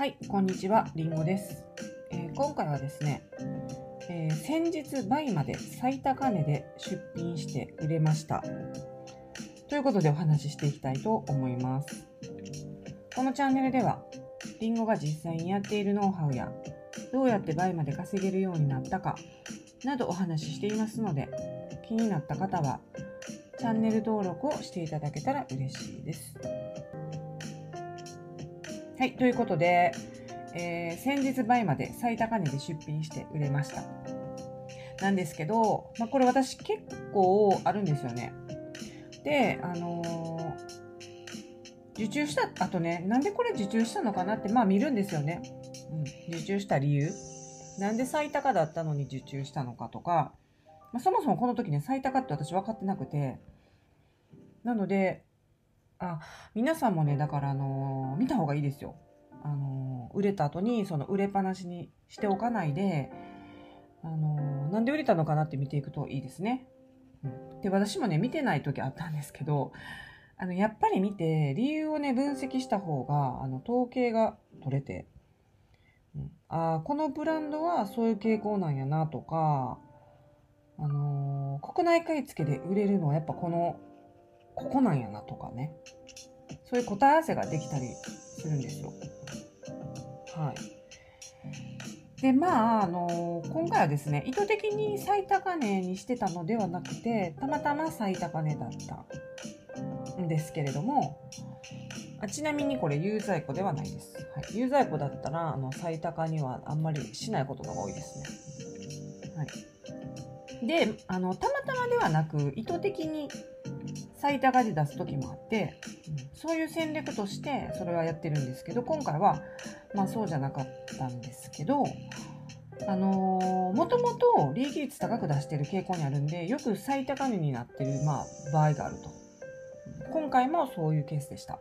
はい、こんにちは、りんごです。えー今回はですね、えー先日倍まで最高値で出品して売れました。ということでお話ししていきたいと思います。このチャンネルでは、りんごが実際にやっているノウハウや、どうやって倍まで稼げるようになったか、などお話ししていますので、気になった方は、チャンネル登録をしていただけたら嬉しいです。はい、ということで、えー先日倍まで最高値で出品して売れました。なんですけど、まあ、これ私結構あるんですよね。で、あのー受注した後ね、なんでこれ受注したのかなって、まあ見るんですよね。うん、受注した理由。なんで最高だったのに受注したのかとか、まあ、そもそもこの時ね、最高って私分かってなくて、なので、あ、皆さんもね、だからあの見た方がいいですよ。あの売れた後に、その売れっぱなしにしておかないで、あのーなんで売れたのかなって見ていくといいですね。うんで、私もね、見てない時あったんですけど、あの、やっぱり見て、理由をね、分析した方が、あの、統計が取れて、うん、ああ、このブランドはそういう傾向なんやなとか、あのー国内買い付けで売れるのはやっぱこの、ここなんやなとかね。そういう答え合わせができたりするんですよ。はい。で、まあ、あの今回はですね、意図的に最高値にしてたのではなくて、たまたま最高値だったんですけれども、あちなみにこれ有在庫ではないです。はい、有在庫だったら、あの、最高にはあんまりしないことが多いですね。はい。で、あの、たまたまではなく、意図的に最高で出す時もあって、うんそういう戦略としてそれはやってるんですけど、今回は、まあそうじゃなかったんですけど、あのー、もともと利益率高く出してる傾向にあるんで、よく最高値になってる、まあ、場合があると。今回もそういうケースでした。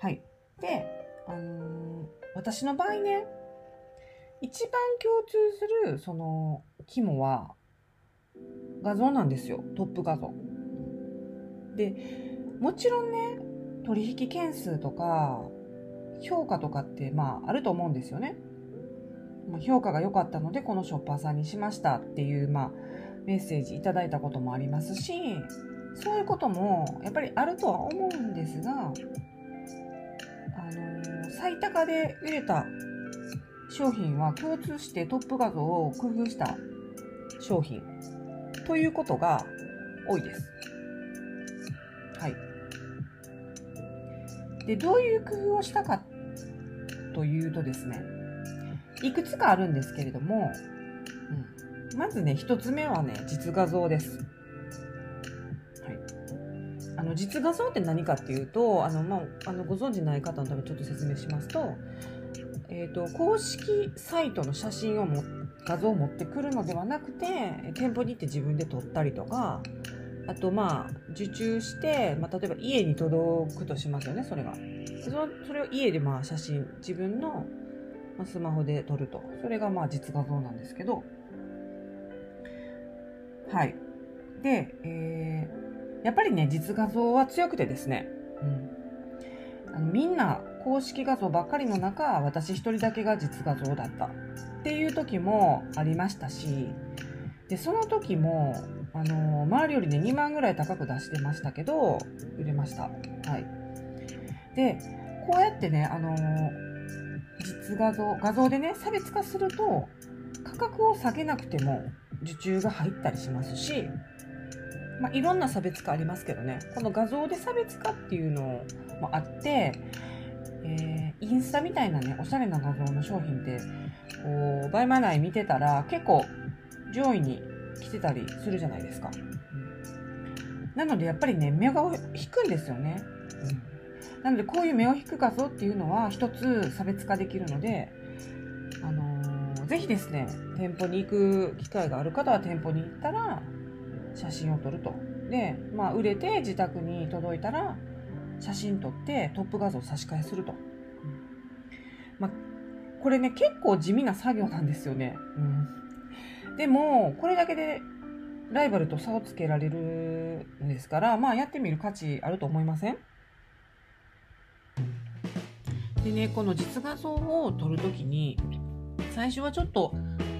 はい。で、あのー私の場合ね、一番共通する、その、肝は、画像なんですよ。トップ画像。で、もちろんね、取引件数とか、評価とかって、まあ、あると思うんですよね。評価が良かったので、このショッパーさんにしましたっていう、まあ、メッセージいただいたこともありますし、そういうことも、やっぱりあるとは思うんですが、あのー最高で売れた商品は共通してトップ画像を工夫した商品ということが多いです。で、どういう工夫をしたかというとですね、いくつかあるんですけれども、うん、まずね、一つ目はね、実画像です。あの、実画像って何かっていうと、あの、まあ、あの、ご存知ない方のためにちょっと説明しますと、えっ、と、公式サイトの写真をも、画像を持ってくるのではなくて、店舗に行って自分で撮ったりとか、あとまあ受注して、まあ、例えば家に届くとしますよねそれが。そそれを家でまあ写真自分のスマホで撮ると。それがまあ実画像なんですけど。はい。で、えーやっぱりね実画像は強くてですね、うん、あのみんな公式画像ばっかりの中私一人だけが実画像だったっていう時もありましたしでその時もあの周りよりね2万ぐらい高く出してましたけど売れました。はい。でこうやってねあの実画像画像でね差別化すると価格を下げなくても受注が入ったりしますしまあ、いろんな差別化ありますけどね。この画像で差別化っていうのもあって、えーインスタみたいなねおしゃれな画像の商品ってこうバイマナイ見てたら結構上位に来てたりするじゃないですか。うんなのでやっぱりね、目が引くんですよね。うんなのでこういう目を引く画像っていうのは一つ差別化できるので、あのーぜひですね、店舗に行く機会がある方は店舗に行ったら写真を撮ると。で、まあ売れて自宅に届いたら写真撮ってトップ画像を差し替えすると。うんまあこれね、結構地味な作業なんですよね。うんでも、これだけでライバルと差をつけられるんですから、まあやってみる価値あると思いません？でねこの実画像を撮るときに最初はちょっと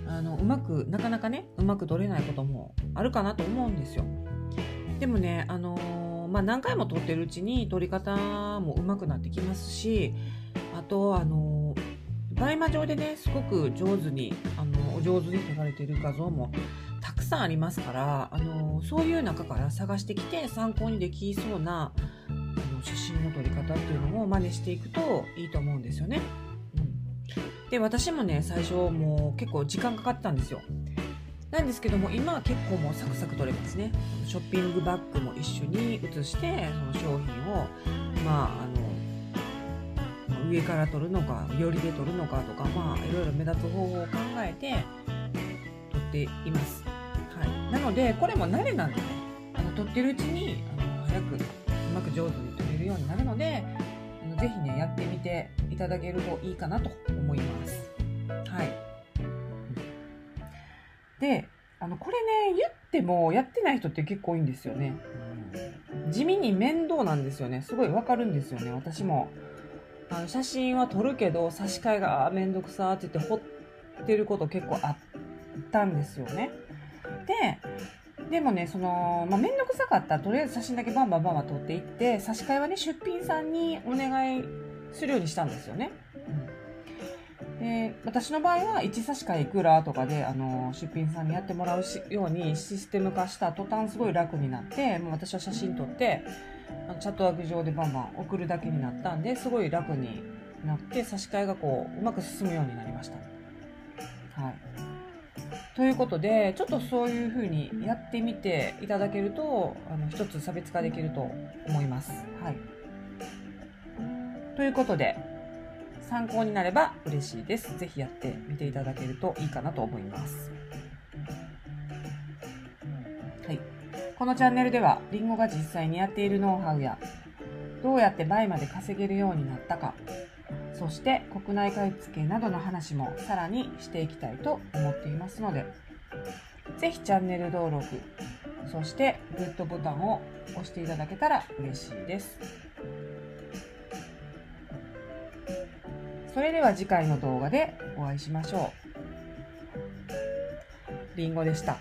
あのうまくなかなかねうまく撮れないこともあるかなと思うんですよ。でもねあのー、まあ、何回も撮ってるうちに撮り方もうまくなってきますしあとあのー、倍魔上でねすごく上手にあの上手に撮られている画像もたくさんありますから、あのそういう中から探してきて参考にできそうなあの写真の撮り方っていうのを真似していくといいと思うんですよね。うん、で私もね最初もう結構時間かかったんですよ。なんですけども今は結構もうサクサク撮れますね。ショッピングバッグも一緒に写してその商品をまああの上から撮るのか寄りで撮るのかとかまあいろいろ目立つ方法を考えて撮っています。はいなのでこれも慣れなんでねあの撮ってるうちにあの早くうまく上手に撮れるようになるのであのぜひねやってみていただけるといいかなと思います。はい、であのこれね言ってもやってない人って結構多いんですよね。地味に面倒なんですよね。すごいわかるんですよね。私もあの写真は撮るけど差し替えがめんどくさって言って掘ってること結構あったんですよね。で、でもね、その、まあ、めんどくさかったら、とりあえず写真だけバンバンバンバン撮っていって、差し替えはね、出品さんにお願いするようにしたんですよね。うん、で、私の場合は、1差し替えいくらとかで、あの、出品さんにやってもらうようにシステム化した途端すごい楽になって、もう私は写真撮って、チャットワーク上でバンバン送るだけになったんで、すごい楽になって、差し替えがこう、うまく進むようになりました。はい。ということで、ちょっとそういうふうにやってみていただけると、あの、一つ差別化できると思います。はい。ということで、参考になれば嬉しいです。ぜひやってみていただけるといいかなと思います。はい。このチャンネルでは、りんごが実際にやっているノウハウや、どうやって倍まで稼げるようになったか、そして国内買い付けなどの話もさらにしていきたいと思っていますので、ぜひチャンネル登録、そしてグッドボタンを押していただけたら嬉しいです。それでは次回の動画でお会いしましょう。りんごでした。